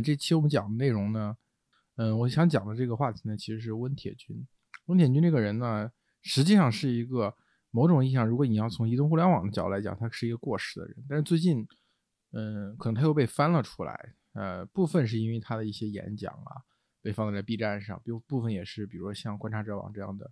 这期我们讲的内容呢，嗯，我想讲的这个话题呢，其实是温铁军。温铁军这个人呢，实际上是一个某种意义上，如果你要从移动互联网的角度来讲，他是一个过时的人。但是最近，嗯，可能他又被翻了出来。呃，部分是因为他的一些演讲啊，被放在了 B 站上；，部部分也是，比如说像观察者网这样的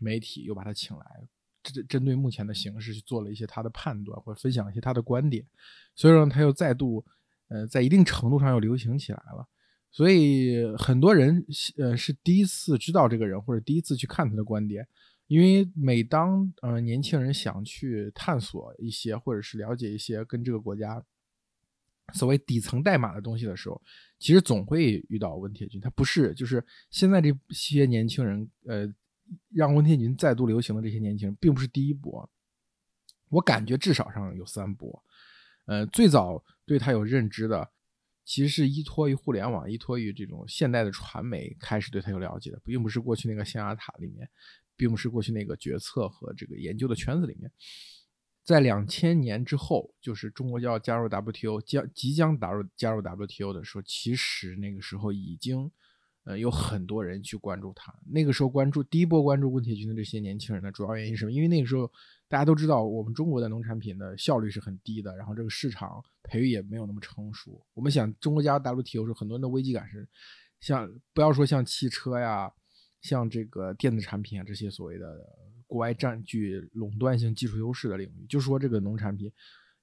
媒体又把他请来，针针对目前的形势去做了一些他的判断，或者分享一些他的观点。所以说，他又再度，呃，在一定程度上又流行起来了。所以很多人，呃，是第一次知道这个人，或者第一次去看他的观点。因为每当呃年轻人想去探索一些，或者是了解一些跟这个国家。所谓底层代码的东西的时候，其实总会遇到温铁军。他不是，就是现在这些年轻人，呃，让温铁军再度流行的这些年轻人，并不是第一波。我感觉至少上有三波。呃，最早对他有认知的，其实是依托于互联网，依托于这种现代的传媒开始对他有了解的，并不是过去那个象牙塔里面，并不是过去那个决策和这个研究的圈子里面。在两千年之后，就是中国就要加入 WTO，将即将打入加入 WTO 的时候，其实那个时候已经，呃，有很多人去关注它。那个时候关注第一波关注温铁军的这些年轻人呢，主要原因是什么？因为那个时候大家都知道，我们中国的农产品的效率是很低的，然后这个市场培育也没有那么成熟。我们想中国加入 WTO 时候，很多人的危机感是，像不要说像汽车呀，像这个电子产品啊这些所谓的。国外占据垄断性技术优势的领域，就说这个农产品，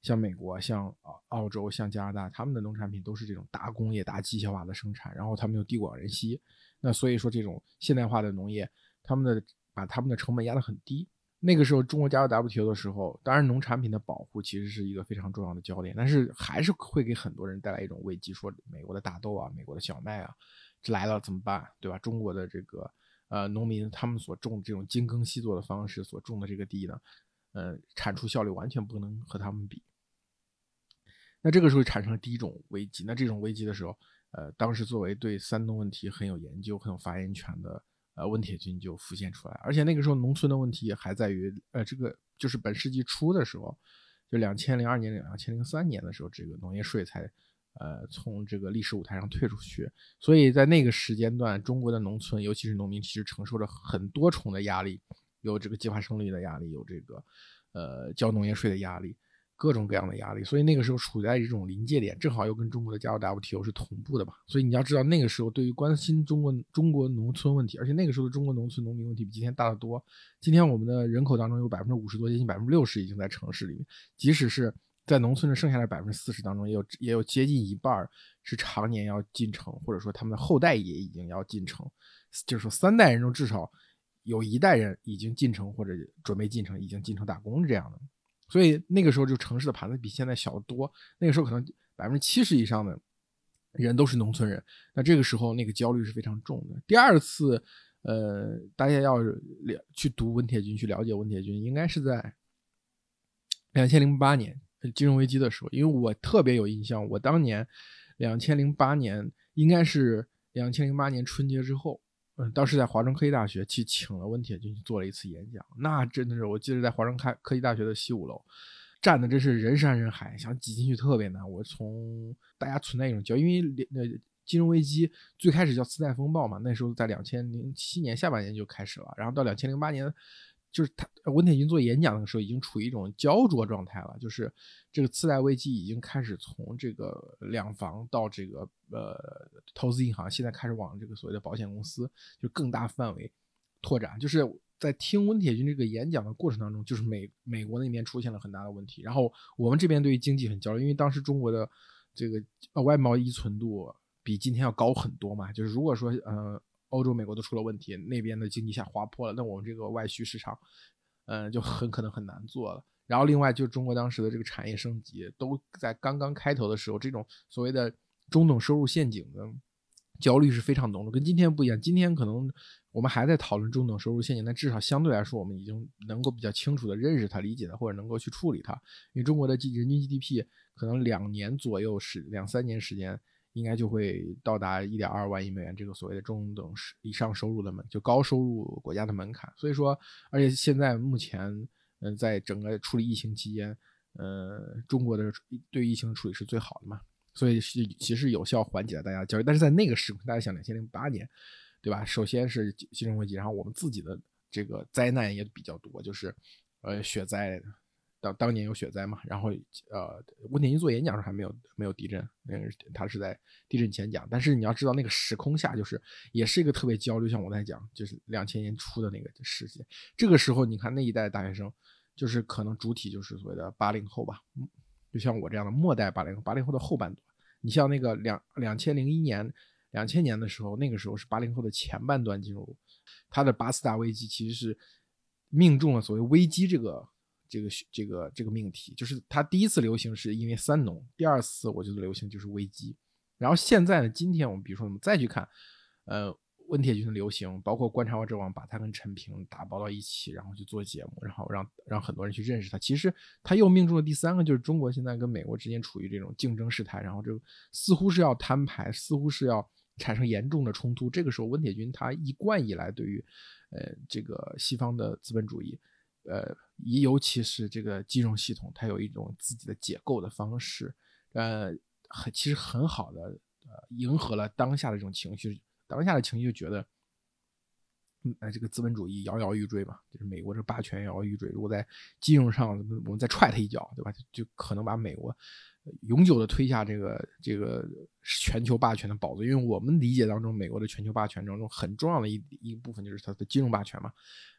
像美国、像澳澳洲、像加拿大，他们的农产品都是这种大工业、大机械化的生产，然后他们又地广人稀，那所以说这种现代化的农业，他们的把他们的成本压得很低。那个时候中国加入 WTO 的时候，当然农产品的保护其实是一个非常重要的焦点，但是还是会给很多人带来一种危机，说美国的大豆啊、美国的小麦啊，这来了怎么办，对吧？中国的这个。呃，农民他们所种这种精耕细作的方式所种的这个地呢，呃，产出效率完全不能和他们比。那这个时候产生了第一种危机。那这种危机的时候，呃，当时作为对三农问题很有研究、很有发言权的呃温铁军就浮现出来。而且那个时候农村的问题还在于，呃，这个就是本世纪初的时候，就两千零二年、两千零三年的时候，这个农业税才。呃，从这个历史舞台上退出去，所以在那个时间段，中国的农村，尤其是农民，其实承受着很多重的压力，有这个计划生育的压力，有这个呃交农业税的压力，各种各样的压力。所以那个时候处在这种临界点，正好又跟中国的加入 WTO 是同步的嘛。所以你要知道，那个时候对于关心中国中国农村问题，而且那个时候的中国农村农民问题比今天大得多。今天我们的人口当中有百分之五十多，接近百分之六十已经在城市里面，即使是。在农村的剩下的百分之四十当中，也有也有接近一半是常年要进城，或者说他们的后代也已经要进城，就是说三代人中至少有一代人已经进城或者准备进城，已经进城打工这样的。所以那个时候就城市的盘子比现在小得多。那个时候可能百分之七十以上的人都是农村人，那这个时候那个焦虑是非常重的。第二次，呃，大家要了去读温铁军，去了解温铁军，应该是在两千零八年。金融危机的时候，因为我特别有印象，我当年两千零八年应该是两千零八年春节之后，当时在华中科技大学去请了温铁军去做了一次演讲，那真的是我记得在华中开科技大学的西五楼，站的真是人山人海，想挤进去特别难。我从大家存在一种焦，因为那金融危机最开始叫次贷风暴嘛，那时候在两千零七年下半年就开始了，然后到两千零八年。就是他温铁军做演讲的时候，已经处于一种焦灼状态了。就是这个次贷危机已经开始从这个两房到这个呃投资银行，现在开始往这个所谓的保险公司就更大范围拓展。就是在听温铁军这个演讲的过程当中，就是美美国那边出现了很大的问题，然后我们这边对于经济很焦虑，因为当时中国的这个外贸依存度比今天要高很多嘛。就是如果说呃。欧洲、美国都出了问题，那边的经济下滑坡了，那我们这个外需市场，嗯，就很可能很难做了。然后另外就中国当时的这个产业升级都在刚刚开头的时候，这种所谓的中等收入陷阱的焦虑是非常浓的，跟今天不一样。今天可能我们还在讨论中等收入陷阱，但至少相对来说，我们已经能够比较清楚的认识它、理解它，或者能够去处理它。因为中国的人均 GDP 可能两年左右是两三年时间。应该就会到达一点二万亿美元这个所谓的中等以上收入的门，就高收入国家的门槛。所以说，而且现在目前，嗯，在整个处理疫情期间，呃，中国的对疫情处理是最好的嘛。所以是其实有效缓解了大家的焦虑。但是在那个时空，大家想两千零八年，对吧？首先是金融危机，然后我们自己的这个灾难也比较多，就是呃雪灾。当当年有雪灾嘛，然后呃，温铁军做演讲时候还没有没有地震，那个他是在地震前讲。但是你要知道，那个时空下就是也是一个特别焦虑，像我在讲，就是两千年初的那个世界。这个时候，你看那一代大学生，就是可能主体就是所谓的八零后吧，就像我这样的末代八零后，八零后的后半段。你像那个两两千零一年、两千年的时候，那个时候是八零后的前半段进入，他的八次大危机其实是命中了所谓危机这个。这个这个这个命题，就是它第一次流行是因为三农，第二次我觉得流行就是危机。然后现在呢，今天我们比如说我们再去看，呃，温铁军的流行，包括观察者网把他跟陈平打包到一起，然后去做节目，然后让让很多人去认识他。其实他又命中了第三个，就是中国现在跟美国之间处于这种竞争势态，然后这个似乎是要摊牌，似乎是要产生严重的冲突。这个时候，温铁军他一贯以来对于，呃，这个西方的资本主义。呃，尤其是这个金融系统，它有一种自己的解构的方式，呃，很其实很好的迎合了当下的这种情绪，当下的情绪就觉得，呃，这个资本主义摇摇欲坠嘛，就是美国这霸权摇摇欲坠，如果在金融上我们再踹他一脚，对吧？就可能把美国永久的推下这个这个全球霸权的宝座，因为我们理解当中，美国的全球霸权当中很重要的一一部分就是它的金融霸权嘛。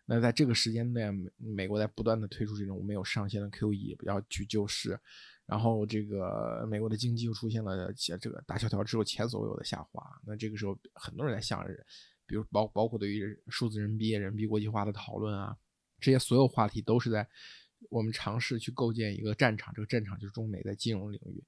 那在这个时间内，美美国在不断的推出这种没有上限的 QE，要去救市，然后这个美国的经济又出现了这个大萧条之后前所未有的下滑。那这个时候，很多人在想，比如包包括对于数字人民币、人民币国际化的讨论啊，这些所有话题都是在我们尝试去构建一个战场。这个战场就是中美在金融领域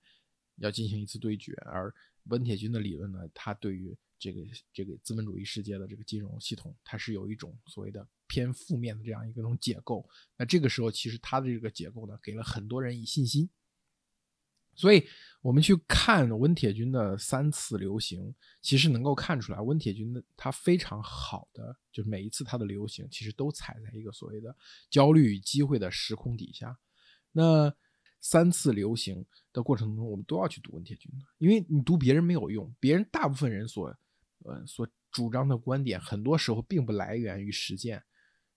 要进行一次对决。而温铁军的理论呢，他对于这个这个资本主义世界的这个金融系统，它是有一种所谓的偏负面的这样一个种解构。那这个时候，其实他的这个解构呢，给了很多人以信心。所以，我们去看温铁军的三次流行，其实能够看出来，温铁军的他非常好的，就是每一次他的流行，其实都踩在一个所谓的焦虑与机会的时空底下。那三次流行的过程中，我们都要去读温铁军的，因为你读别人没有用，别人大部分人所呃，所主张的观点，很多时候并不来源于实践，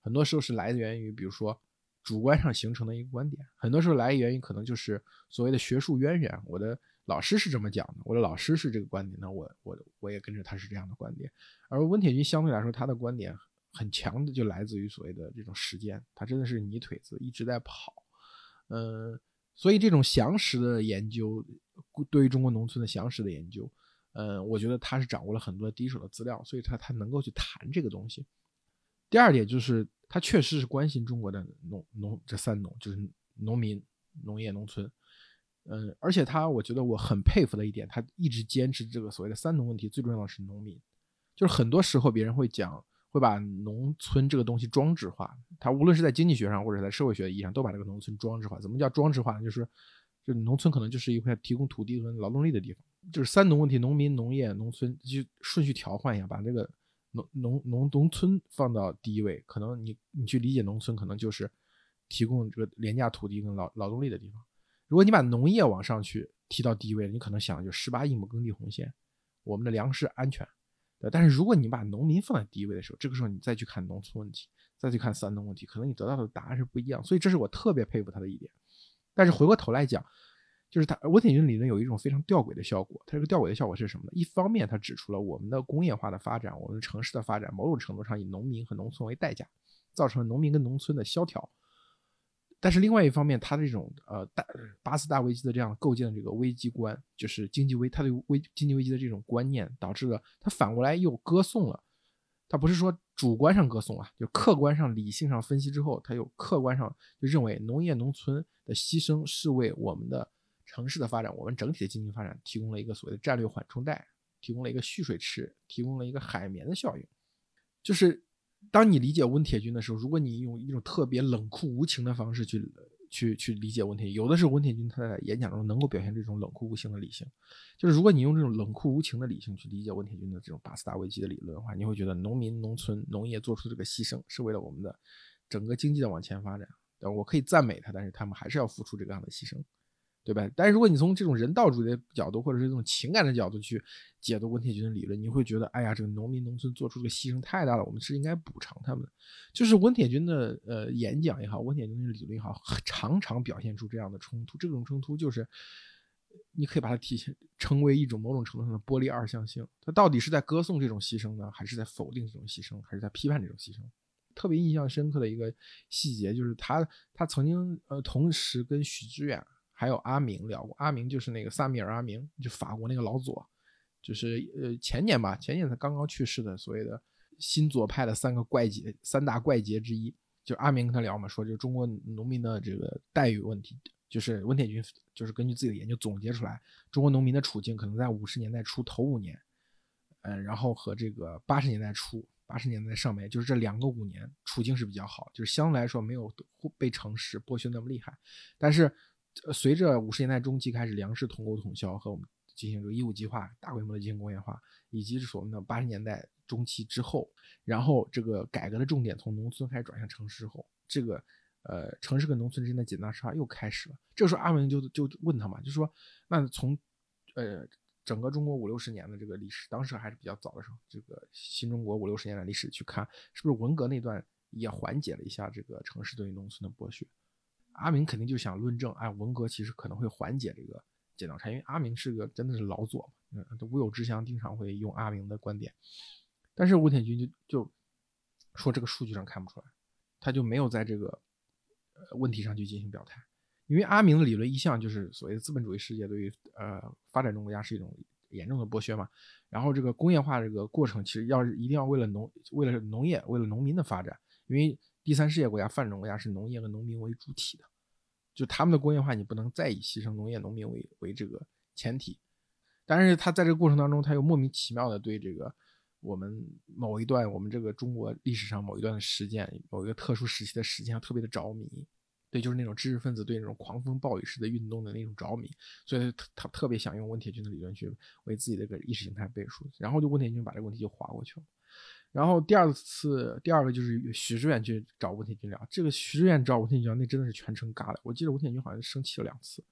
很多时候是来源于，比如说主观上形成的一个观点，很多时候来源于可能就是所谓的学术渊源。我的老师是这么讲的，我的老师是这个观点，那我我我也跟着他是这样的观点。而温铁军相对来说，他的观点很强的，就来自于所谓的这种实践，他真的是泥腿子一直在跑，嗯，所以这种详实的研究，对于中国农村的详实的研究。嗯，我觉得他是掌握了很多第一手的资料，所以他他能够去谈这个东西。第二点就是他确实是关心中国的农农这三农，就是农民、农业、农村。嗯，而且他我觉得我很佩服的一点，他一直坚持这个所谓的三农问题，最重要的是农民。就是很多时候别人会讲，会把农村这个东西装置化，他无论是在经济学上或者在社会学意义上，都把这个农村装置化。怎么叫装置化呢？就是，就农村可能就是一块提供土地和劳动力的地方。就是三农问题，农民、农业、农村，就顺序调换一下，把这个农农农村放到第一位。可能你你去理解农村，可能就是提供这个廉价土地跟劳劳动力的地方。如果你把农业往上去提到第一位，你可能想就十八亿亩耕地红线，我们的粮食安全。但是如果你把农民放在第一位的时候，这个时候你再去看农村问题，再去看三农问题，可能你得到的答案是不一样。所以这是我特别佩服他的一点。但是回过头来讲。就是它，温铁军理论有一种非常吊诡的效果。它这个吊诡的效果是什么呢？一方面，它指出了我们的工业化的发展，我们城市的发展，某种程度上以农民和农村为代价，造成了农民跟农村的萧条。但是另外一方面，它这种呃大八次大危机的这样构建的这个危机观，就是经济危，它对危经济危机的这种观念，导致了它反过来又歌颂了。它不是说主观上歌颂啊，就客观上理性上分析之后，它又客观上就认为农业农村的牺牲是为我们的。城市的发展，我们整体的经济发展提供了一个所谓的战略缓冲带，提供了一个蓄水池，提供了一个海绵的效应。就是当你理解温铁军的时候，如果你用一种特别冷酷无情的方式去去去理解温铁，有的是温铁军他在演讲中能够表现这种冷酷无情的理性。就是如果你用这种冷酷无情的理性去理解温铁军的这种八次大危机的理论的话，你会觉得农民、农村、农业做出这个牺牲是为了我们的整个经济的往前发展。我可以赞美他，但是他们还是要付出这个样的牺牲。对吧？但是如果你从这种人道主义的角度，或者是这种情感的角度去解读温铁军的理论，你会觉得，哎呀，这个农民农村做出的牺牲太大了，我们是应该补偿他们。就是温铁军的呃演讲也好，温铁军的理论也好，常常表现出这样的冲突。这种冲突就是，你可以把它体现成为一种某种程度上的玻璃二象性。他到底是在歌颂这种牺牲呢，还是在否定这种牺牲，还是在批判这种牺牲？特别印象深刻的一个细节就是他他曾经呃同时跟许知远。还有阿明聊过，阿明就是那个萨米尔阿明，就法国那个老左，就是呃前年吧，前年才刚刚去世的所谓的新左派的三个怪杰，三大怪杰之一，就阿明跟他聊嘛，说就中国农民的这个待遇问题，就是温铁军就是根据自己的研究总结出来，中国农民的处境可能在五十年代初头五年，嗯，然后和这个八十年代初、八十年代上面，就是这两个五年处境是比较好，就是相对来说没有被城市剥削那么厉害，但是。随着五十年代中期开始粮食统购统销和我们进行这个义务计划大规模的进行工业化，以及是所谓的八十年代中期之后，然后这个改革的重点从农村开始转向城市后，这个呃城市跟农村之间的紧张差又开始了。这个时候阿文就就问他嘛，就说那从呃整个中国五六十年的这个历史，当时还是比较早的时候，这个新中国五六十年的历史去看，是不是文革那段也缓解了一下这个城市对于农村的剥削？阿明肯定就想论证，哎，文革其实可能会缓解这个剪刀差，因为阿明是个真的是老左嘛，嗯，吴有之乡经常会用阿明的观点，但是吴铁军就就说这个数据上看不出来，他就没有在这个呃问题上去进行表态，因为阿明的理论一向就是所谓的资本主义世界对于呃发展中国家是一种严重的剥削嘛，然后这个工业化这个过程其实要是一定要为了农为了农业为了农民的发展，因为。第三世界国家、发展中国家是农业和农民为主体的，就他们的工业化，你不能再以牺牲农业、农民为为这个前提。但是他在这个过程当中，他又莫名其妙的对这个我们某一段我们这个中国历史上某一段的实践、某一个特殊时期的实践特别的着迷。对，就是那种知识分子对那种狂风暴雨式的运动的那种着迷，所以他他特别想用温铁军的理论去为自己的个意识形态背书，然后就温铁军把这个问题就划过去了。然后第二次，第二个就是许志远去找吴铁军聊。这个许志远找吴铁军聊，那真的是全程尬的。我记得吴铁军好像生气了两次，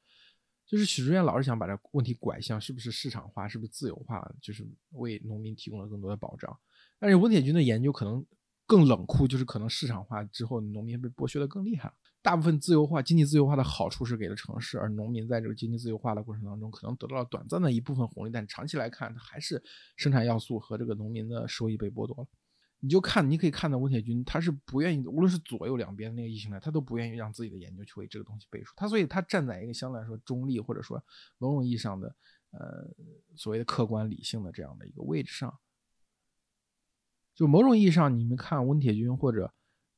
就是许志远老是想把这问题拐向是不是市场化，是不是自由化，就是为农民提供了更多的保障。但是吴铁军的研究可能更冷酷，就是可能市场化之后，农民被剥削的更厉害了。大部分自由化、经济自由化的好处是给了城市，而农民在这个经济自由化的过程当中，可能得到了短暂的一部分红利，但长期来看，它还是生产要素和这个农民的收益被剥夺了。你就看，你可以看到温铁军，他是不愿意，无论是左右两边那个异性恋，他都不愿意让自己的研究去为这个东西背书。他所以，他站在一个相对来说中立，或者说某种意义上的，呃，所谓的客观理性的这样的一个位置上。就某种意义上，你们看温铁军或者。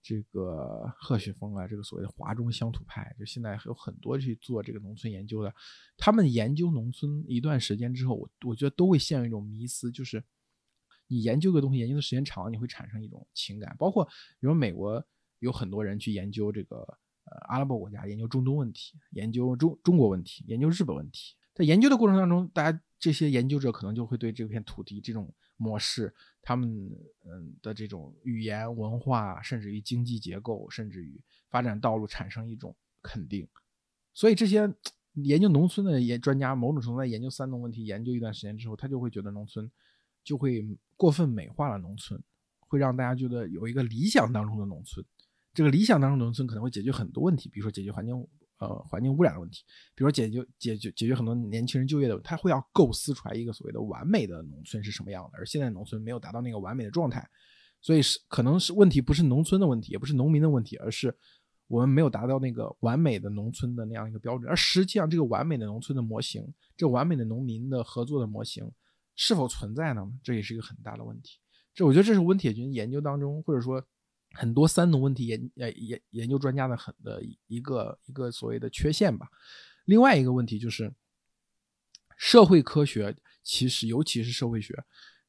这个贺雪峰啊，这个所谓的华中乡土派，就现在有很多去做这个农村研究的，他们研究农村一段时间之后，我我觉得都会陷入一种迷思，就是你研究个东西，研究的时间长了，你会产生一种情感。包括比如美国有很多人去研究这个呃阿拉伯国家，研究中东问题，研究中中国问题，研究日本问题，在研究的过程当中，大家这些研究者可能就会对这片土地这种。模式，他们嗯的这种语言文化，甚至于经济结构，甚至于发展道路产生一种肯定，所以这些研究农村的研专家，某种程度在研究三农问题，研究一段时间之后，他就会觉得农村就会过分美化了农村，会让大家觉得有一个理想当中的农村，这个理想当中农村可能会解决很多问题，比如说解决环境。呃，环境污染的问题，比如说解决解决解决很多年轻人就业的，他会要构思出来一个所谓的完美的农村是什么样的，而现在农村没有达到那个完美的状态，所以是可能是问题不是农村的问题，也不是农民的问题，而是我们没有达到那个完美的农村的那样一个标准。而实际上，这个完美的农村的模型，这完美的农民的合作的模型是否存在呢？这也是一个很大的问题。这我觉得这是温铁军研究当中，或者说。很多三农问题研呃研研究专家的很的一个一个所谓的缺陷吧。另外一个问题就是，社会科学其实尤其是社会学，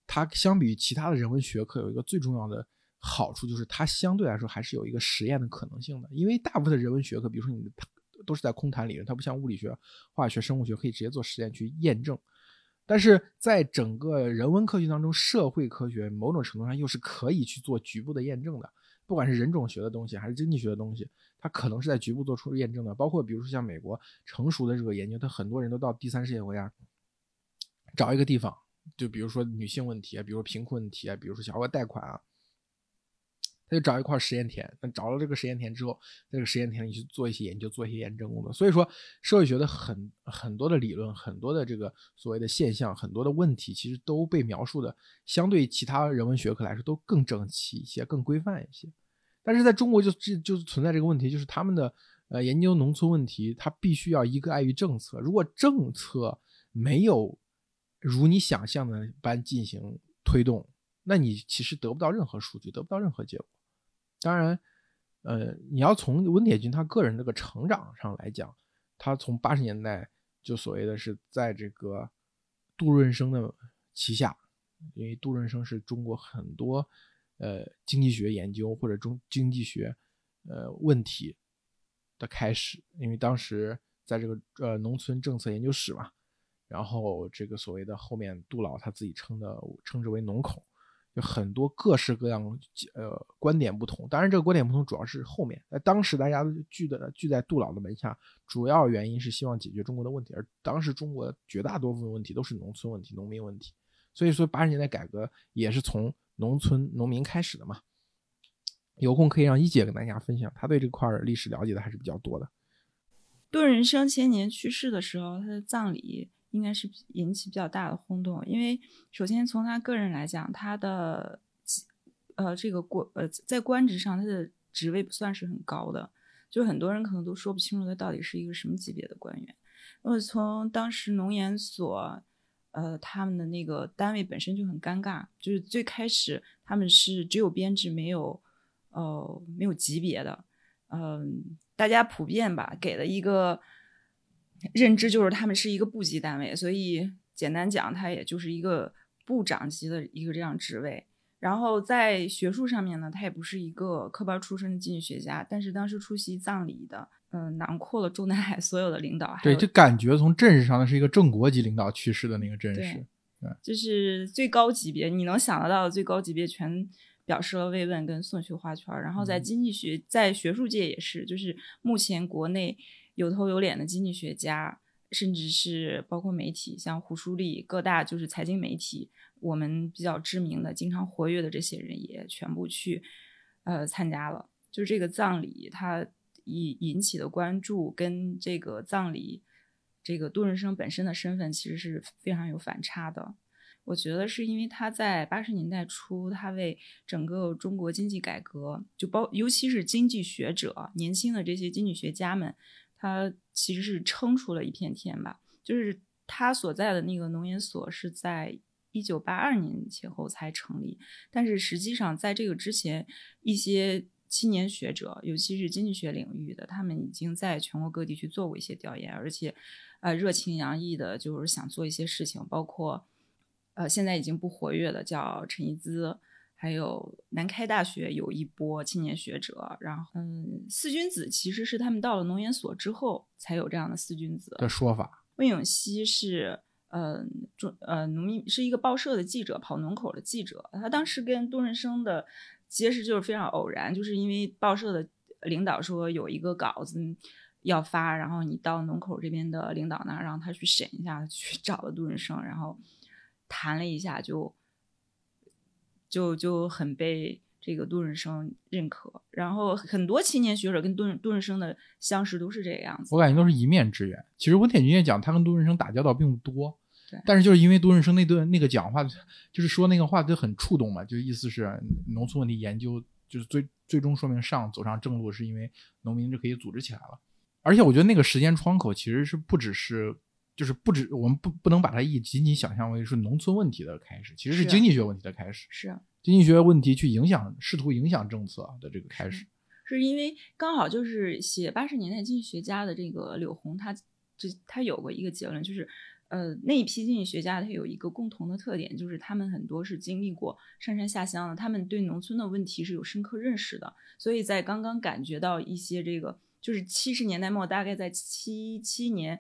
它相比于其他的人文学科有一个最重要的好处，就是它相对来说还是有一个实验的可能性的。因为大部分的人文学科，比如说你都是在空谈理论，它不像物理学、化学、生物学可以直接做实验去验证。但是在整个人文科学当中，社会科学某种程度上又是可以去做局部的验证的。不管是人种学的东西，还是经济学的东西，它可能是在局部做出验证的。包括比如说像美国成熟的这个研究，它很多人都到第三世界国家找一个地方，就比如说女性问题啊，比如贫困问题啊，比如说小额贷款啊。他就找一块实验田，那找了这个实验田之后，在这个实验田里去做一些研究，做一些验证工作。所以说，社会学的很很多的理论，很多的这个所谓的现象，很多的问题，其实都被描述的相对其他人文学科来说都更整齐一些，更规范一些。但是在中国就这就是存在这个问题，就是他们的呃研究农村问题，它必须要一个碍于政策，如果政策没有如你想象的般进行推动，那你其实得不到任何数据，得不到任何结果。当然，呃，你要从温铁军他个人这个成长上来讲，他从八十年代就所谓的是在这个杜润生的旗下，因为杜润生是中国很多呃经济学研究或者中经济学呃问题的开始，因为当时在这个呃农村政策研究室嘛，然后这个所谓的后面杜老他自己称的称之为农口。很多各式各样呃观点不同，当然这个观点不同主要是后面。在当时大家聚的聚在杜老的门下，主要原因是希望解决中国的问题，而当时中国绝大多数问题都是农村问题、农民问题。所以说八十年代改革也是从农村农民开始的嘛。有空可以让一姐跟大家分享，他对这块历史了解的还是比较多的。杜人生前年去世的时候，他的葬礼。应该是引起比较大的轰动，因为首先从他个人来讲，他的呃这个官呃在官职上他的职位不算是很高的，就很多人可能都说不清楚他到底是一个什么级别的官员。那么从当时农研所呃他们的那个单位本身就很尴尬，就是最开始他们是只有编制没有呃没有级别的，嗯，大家普遍吧给了一个。认知就是他们是一个部级单位，所以简单讲，它也就是一个部长级的一个这样职位。然后在学术上面呢，他也不是一个科班出身的经济学家，但是当时出席葬礼的，嗯，囊括了中南海所有的领导。对，就感觉从阵势上呢是一个正国级领导去世的那个阵势，对，就是最高级别，你能想得到的最高级别全表示了慰问跟送去花圈。然后在经济学，在学术界也是，就是目前国内。有头有脸的经济学家，甚至是包括媒体，像胡舒立，各大就是财经媒体，我们比较知名的、经常活跃的这些人也全部去，呃，参加了。就是这个葬礼，它引引起的关注，跟这个葬礼，这个杜润生本身的身份其实是非常有反差的。我觉得是因为他在八十年代初，他为整个中国经济改革，就包尤其是经济学者、年轻的这些经济学家们。他其实是撑出了一片天吧，就是他所在的那个农研所是在一九八二年前后才成立，但是实际上在这个之前，一些青年学者，尤其是经济学领域的，他们已经在全国各地去做过一些调研，而且，呃，热情洋溢的，就是想做一些事情，包括，呃，现在已经不活跃的叫陈一兹。还有南开大学有一波青年学者，然后嗯，四君子其实是他们到了农研所之后才有这样的四君子的说法。魏永熙是嗯中呃农民是一个报社的记者，跑农口的记者。他当时跟杜润生的结识就是非常偶然，就是因为报社的领导说有一个稿子要发，然后你到农口这边的领导那让他去审一下，去找了杜润生，然后谈了一下就。就就很被这个杜润生认可，然后很多青年学者跟杜杜润生的相识都是这个样子。我感觉都是一面之缘。其实温铁军也讲，他跟杜润生打交道并不多，对。但是就是因为杜润生那段那个讲话，就是说那个话就很触动嘛，就意思是农村问题研究就是最最终说明上走上正路，是因为农民就可以组织起来了。而且我觉得那个时间窗口其实是不只是。就是不止，我们不不能把它一仅仅想象为是农村问题的开始，其实是经济学问题的开始，是经济学问题去影响，试图影响政策的这个开始。是因为刚好就是写八十年代经济学家的这个柳红，他这他有过一个结论，就是呃那一批经济学家他有一个共同的特点，就是他们很多是经历过上山下乡的，他们对农村的问题是有深刻认识的，所以在刚刚感觉到一些这个就是七十年代末，大概在七七年。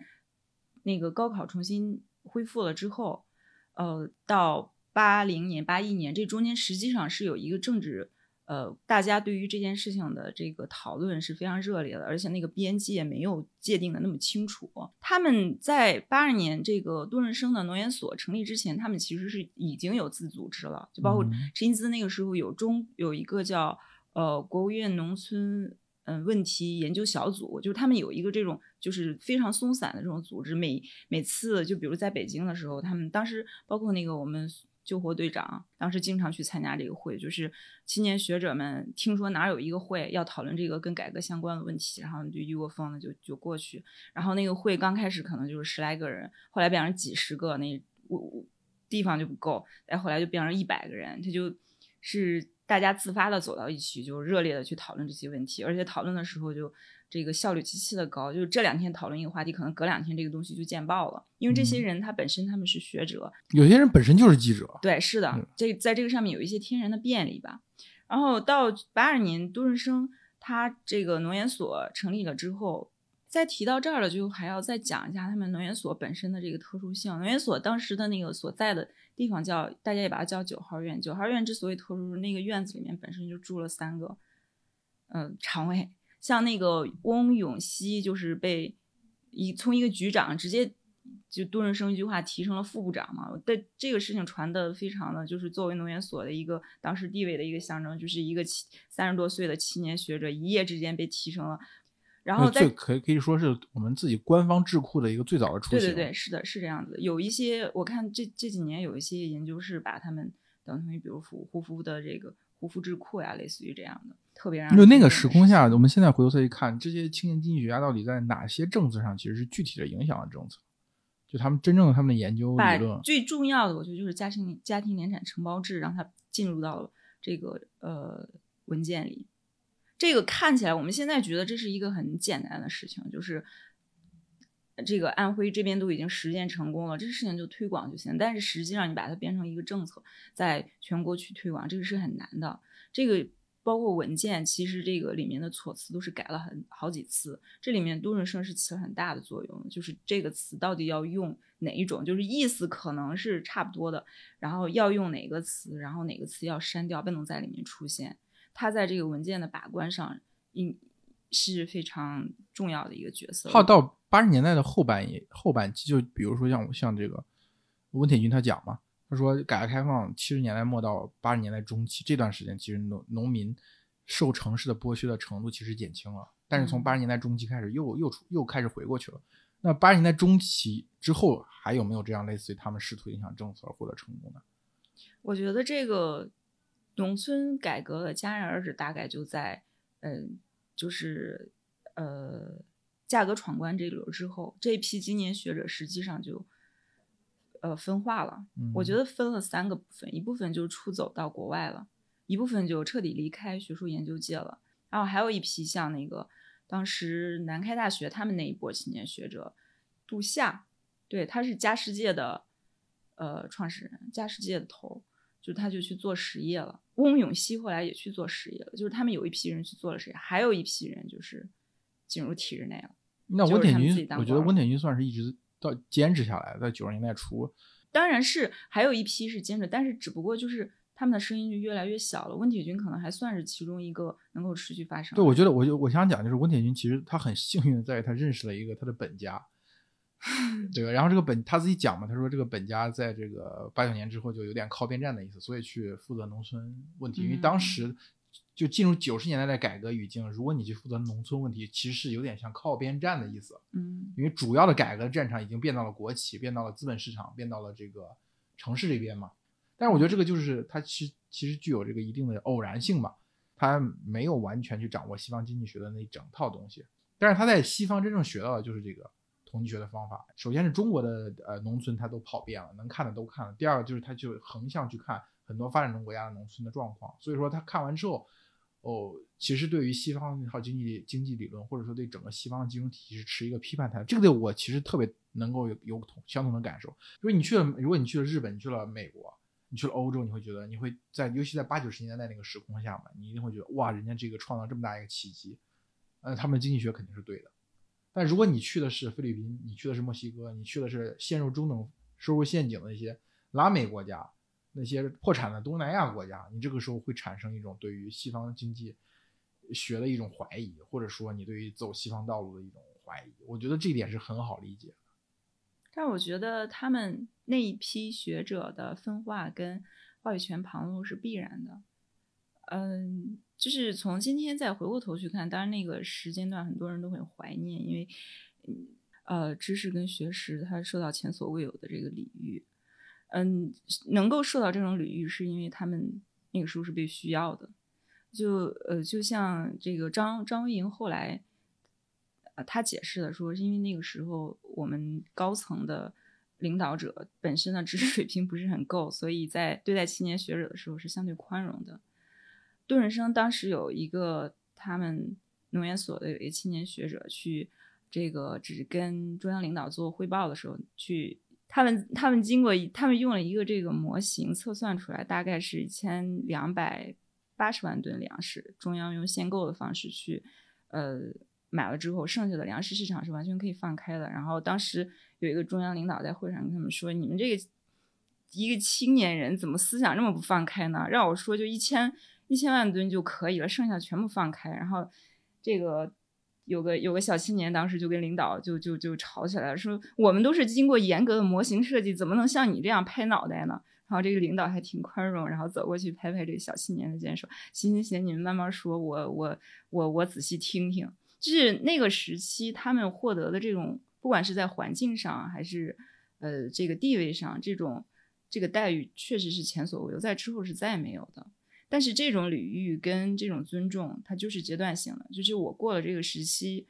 那个高考重新恢复了之后，呃，到八零年、八一年这中间实际上是有一个政治呃，大家对于这件事情的这个讨论是非常热烈的，而且那个边界没有界定的那么清楚。他们在八二年这个杜润生的农研所成立之前，他们其实是已经有自组织了，就包括陈金那个时候有中有一个叫呃国务院农村嗯问题研究小组，就是他们有一个这种就是非常松散的这种组织，每每次就比如在北京的时候，他们当时包括那个我们。救火队长当时经常去参加这个会，就是青年学者们听说哪有一个会要讨论这个跟改革相关的问题，然后就一窝蜂的就就过去。然后那个会刚开始可能就是十来个人，后来变成几十个，那我我地方就不够，再后来就变成一百个人，他就是大家自发的走到一起，就热烈的去讨论这些问题，而且讨论的时候就。这个效率极其的高，就是这两天讨论一个话题，可能隔两天这个东西就见报了。因为这些人他本身他们是学者，有些人本身就是记者。对，是的，这在这个上面有一些天然的便利吧。然后到八二年，杜润生他这个农研所成立了之后，再提到这儿了，就还要再讲一下他们能源所本身的这个特殊性。能源所当时的那个所在的地方叫，大家也把它叫九号院。九号院之所以特殊，那个院子里面本身就住了三个，嗯，常委。像那个翁永熙，就是被一从一个局长直接就杜润生一句话提成了副部长嘛。但这个事情传的非常的就是作为能源所的一个当时地位的一个象征，就是一个七三十多岁的青年学者一夜之间被提成了。然后在可以可以说是我们自己官方智库的一个最早的雏形。对对对，是的，是这样子。有一些我看这这几年有一些研究是把他们等同于比如护护肤的这个护肤智库呀，类似于这样的。特别让就那个时空下，我们现在回头再去看，这些青年经济学家到底在哪些政策上其实是具体的影响了政策？就他们真正的他们的研究理论，最重要的，我觉得就是家庭家庭联产承包制，让它进入到了这个呃文件里。这个看起来我们现在觉得这是一个很简单的事情，就是这个安徽这边都已经实践成功了，这事情就推广就行。但是实际上你把它变成一个政策，在全国去推广，这个是很难的。这个。包括文件，其实这个里面的措辞都是改了很好几次。这里面杜润生是起了很大的作用，就是这个词到底要用哪一种，就是意思可能是差不多的，然后要用哪个词，然后哪个词要删掉，不能在里面出现。他在这个文件的把关上，应是非常重要的一个角色。好，到八十年代的后半叶后半期，就比如说像像这个温铁军他讲嘛。他说，改革开放七十年代末到八十年代中期这段时间，其实农农民受城市的剥削的程度其实减轻了。但是从八十年代中期开始，又又出又开始回过去了。那八十年代中期之后，还有没有这样类似于他们试图影响政策而获得成功的？我觉得这个农村改革的戛然而止，大概就在嗯，就是呃，价格闯关这一轮之后，这一批青年学者实际上就。呃，分化了，我觉得分了三个部分，一部分就出走到国外了，一部分就彻底离开学术研究界了，然后还有一批像那个当时南开大学他们那一波青年学者，杜夏，对，他是嘉世界的呃创始人，嘉世界的头，就他就去做实业了。翁永熙后来也去做实业了，就是他们有一批人去做了实业，还有一批人就是进入体制内了。那温铁军，我觉得温铁军算是一直。到坚持下来，在九十年代初，当然是还有一批是坚持，但是只不过就是他们的声音就越来越小了。温铁军可能还算是其中一个能够持续发声。对，我觉得，我就我想讲，就是温铁军其实他很幸运，在于他认识了一个他的本家，对吧？然后这个本他自己讲嘛，他说这个本家在这个八九年之后就有点靠边站的意思，所以去负责农村问题，因为当时。就进入九十年代的改革语境，如果你去负责农村问题，其实是有点像靠边站的意思。嗯，因为主要的改革战场已经变到了国企，变到了资本市场，变到了这个城市这边嘛。但是我觉得这个就是它其实其实具有这个一定的偶然性嘛，他没有完全去掌握西方经济学的那一整套东西。但是他在西方真正学到的就是这个统计学的方法。首先是中国的呃农村他都跑遍了，能看的都看了。第二个就是他就横向去看很多发展中国家的农村的状况，所以说他看完之后。哦，其实对于西方那套经济经济理论，或者说对整个西方的金融体系是持一个批判态度。这个对我其实特别能够有有同相同的感受。因为你去了，如果你去了日本，你去了美国，你去了欧洲，你会觉得你会在，尤其在八九十年代那个时空下嘛，你一定会觉得哇，人家这个创造这么大一个奇迹，呃，他们的经济学肯定是对的。但如果你去的是菲律宾，你去的是墨西哥，你去的是陷入中等收入陷阱的一些拉美国家。那些破产的东南亚国家，你这个时候会产生一种对于西方经济学的一种怀疑，或者说你对于走西方道路的一种怀疑。我觉得这一点是很好理解的。但我觉得他们那一批学者的分化跟话语权旁落是必然的。嗯，就是从今天再回过头去看，当然那个时间段很多人都很怀念，因为呃知识跟学识它受到前所未有的这个礼遇。嗯，能够受到这种礼遇，是因为他们那个时候是被需要的。就呃，就像这个张张维迎后来，呃，他解释的说，是因为那个时候我们高层的领导者本身的知识水平不是很够，所以在对待青年学者的时候是相对宽容的。杜润生当时有一个他们农研所的有一个青年学者去这个只跟中央领导做汇报的时候去。他们他们经过他们用了一个这个模型测算出来，大概是一千两百八十万吨粮食，中央用限购的方式去呃买了之后，剩下的粮食市场是完全可以放开的。然后当时有一个中央领导在会上跟他们说：“你们这个一个青年人怎么思想这么不放开呢？让我说就一千一千万吨就可以了，剩下全部放开。”然后这个。有个有个小青年，当时就跟领导就就就吵起来了，说我们都是经过严格的模型设计，怎么能像你这样拍脑袋呢？然后这个领导还挺宽容，然后走过去拍拍这个小青年的肩，说：“行行行，你们慢慢说，我我我我仔细听听。”就是那个时期，他们获得的这种，不管是在环境上还是呃这个地位上，这种这个待遇确实是前所未有，在之后是再也没有的。但是这种礼遇跟这种尊重，它就是阶段性的。就是我过了这个时期，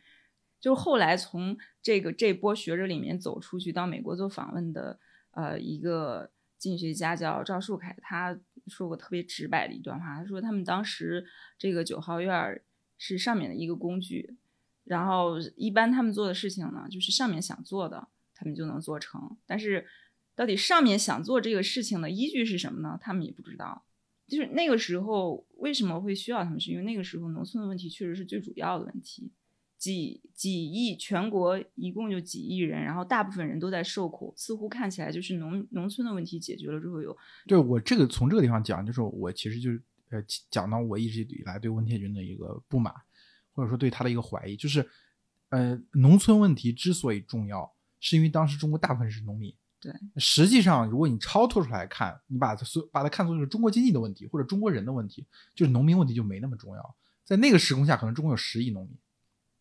就后来从这个这波学者里面走出去到美国做访问的，呃，一个经济学家叫赵树凯，他说过特别直白的一段话，他说他们当时这个九号院是上面的一个工具，然后一般他们做的事情呢，就是上面想做的，他们就能做成。但是到底上面想做这个事情的依据是什么呢？他们也不知道。就是那个时候为什么会需要他们？是因为那个时候农村的问题确实是最主要的问题，几几亿全国一共就几亿人，然后大部分人都在受苦，似乎看起来就是农农村的问题解决了之后有。对我这个从这个地方讲，就是我其实就是呃讲到我一直以来对温铁军的一个不满，或者说对他的一个怀疑，就是呃农村问题之所以重要，是因为当时中国大部分是农民。对，实际上，如果你超脱出来看，你把它所把它看作是中国经济的问题或者中国人的问题，就是农民问题就没那么重要。在那个时空下，可能中国有十亿农民，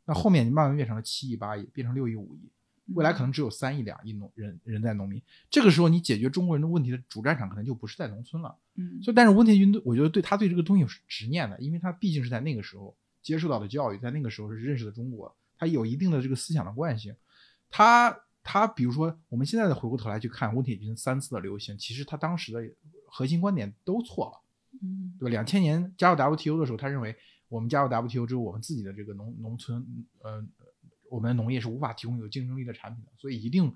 那后面你慢慢变成了七亿、八亿，变成六亿、五亿，未来可能只有三亿、两亿农人人在农民。这个时候，你解决中国人的问题的主战场可能就不是在农村了。嗯，所以，但是温铁军，我觉得对他对这个东西有执念的，因为他毕竟是在那个时候接受到的教育，在那个时候是认识的中国，他有一定的这个思想的惯性，他。他比如说，我们现在的回过头来去看温铁军三次的流行，其实他当时的核心观点都错了，嗯，对吧？两千年加入 WTO 的时候，他认为我们加入 WTO 之后，我们自己的这个农农村，呃，我们的农业是无法提供有竞争力的产品的，所以一定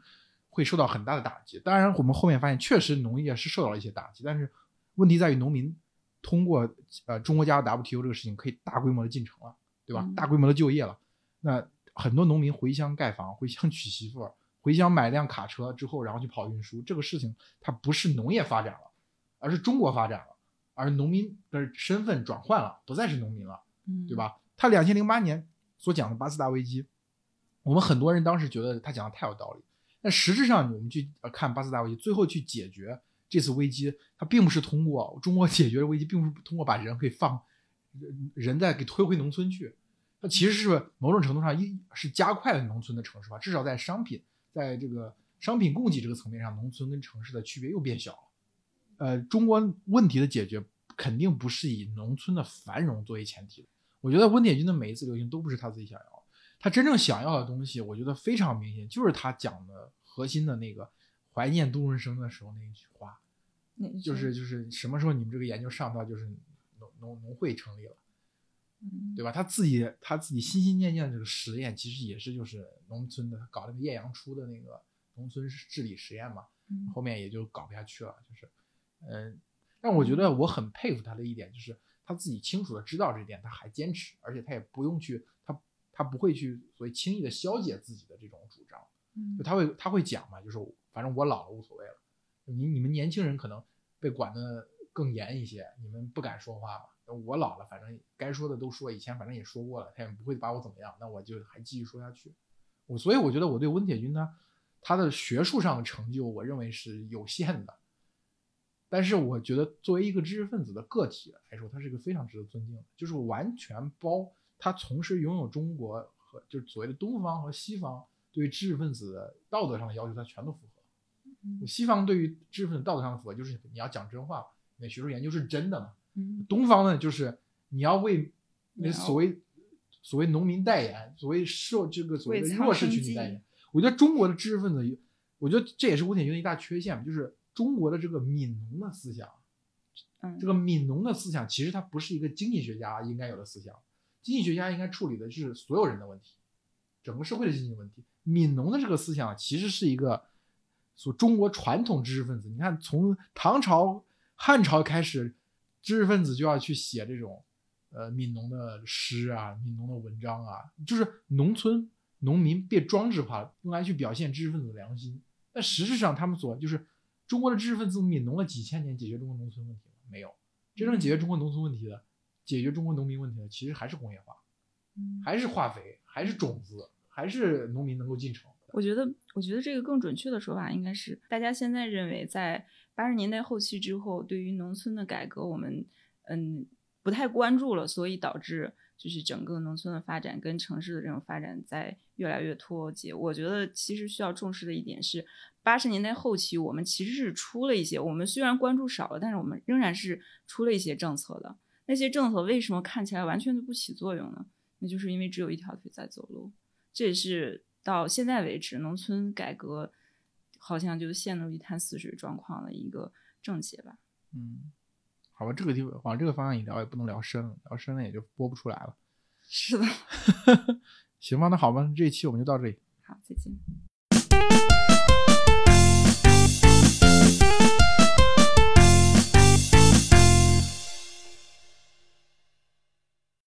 会受到很大的打击。当然，我们后面发现确实农业是受到了一些打击，但是问题在于农民通过呃中国加入 WTO 这个事情可以大规模的进城了，对吧？大规模的就业了，那很多农民回乡盖房，回乡娶媳妇儿。回乡买辆卡车之后，然后去跑运输，这个事情它不是农业发展了，而是中国发展了，而农民的身份转换了，不再是农民了，对吧？他两千零八年所讲的八次大危机，我们很多人当时觉得他讲的太有道理，但实质上我们去看八次大危机，最后去解决这次危机，它并不是通过中国解决危机，并不是通过把人给放人再给推回农村去，它其实是某种程度上一是加快了农村的城市化，至少在商品。在这个商品供给这个层面上，农村跟城市的区别又变小了。呃，中国问题的解决肯定不是以农村的繁荣作为前提的。我觉得温铁军的每一次流行都不是他自己想要，他真正想要的东西，我觉得非常明显，就是他讲的核心的那个怀念杜润生的时候那一句话，就是就是什么时候你们这个研究上到就是农农农会成立了。对吧？他自己他自己心心念念的这个实验，其实也是就是农村的搞那个艳阳初的那个农村治理实验嘛。后面也就搞不下去了，就是，嗯。但我觉得我很佩服他的一点，就是他自己清楚的知道这点，他还坚持，而且他也不用去，他他不会去所谓轻易的消解自己的这种主张。就他会他会讲嘛，就是反正我老了无所谓了。你你们年轻人可能被管的更严一些，你们不敢说话嘛。我老了，反正该说的都说，以前反正也说过了，他也不会把我怎么样，那我就还继续说下去。我所以我觉得我对温铁军呢，他的学术上的成就，我认为是有限的。但是我觉得作为一个知识分子的个体来说，他是一个非常值得尊敬的，就是完全包他从事拥有中国和就是所谓的东方和西方对于知识分子的道德上的要求，他全都符合。西方对于知识分子道德上的符合，就是你要讲真话，你的学术研究是真的嘛。东方呢，就是你要为那所谓所谓农民代言，所谓受这个所谓的弱势群体代言。我觉得中国的知识分子，我觉得这也是吴铁军的一大缺陷，就是。中国的这个悯农的思想，这个悯农的思想，其实它不是一个经济学家应该有的思想。经济学家应该处理的是所有人的问题，整个社会的经济问题。悯农的这个思想，其实是一个所中国传统知识分子。你看，从唐朝、汉朝开始，知识分子就要去写这种呃悯农的诗啊、悯农的文章啊，就是农村农民被装置化，用来去表现知识分子的良心。但实质上，他们所就是。中国的知识分子悯农了几千年，解决中国农村问题吗？没有。真正解决中国农村问题的，解决中国农民问题的，其实还是工业化，还是化肥，还是种子，还是农民能够进城。我觉得，我觉得这个更准确的说法应该是，大家现在认为，在八十年代后期之后，对于农村的改革，我们嗯不太关注了，所以导致。就是整个农村的发展跟城市的这种发展在越来越脱节。我觉得其实需要重视的一点是，八十年代后期我们其实是出了一些，我们虽然关注少了，但是我们仍然是出了一些政策的。那些政策为什么看起来完全都不起作用呢？那就是因为只有一条腿在走路。这也是到现在为止农村改革好像就陷入一潭死水状况的一个症结吧。嗯。好吧，这个地方往这个方向一聊也不能聊深了，聊深了也就播不出来了。是的，行吧，那好吧，这一期我们就到这里。好，再见。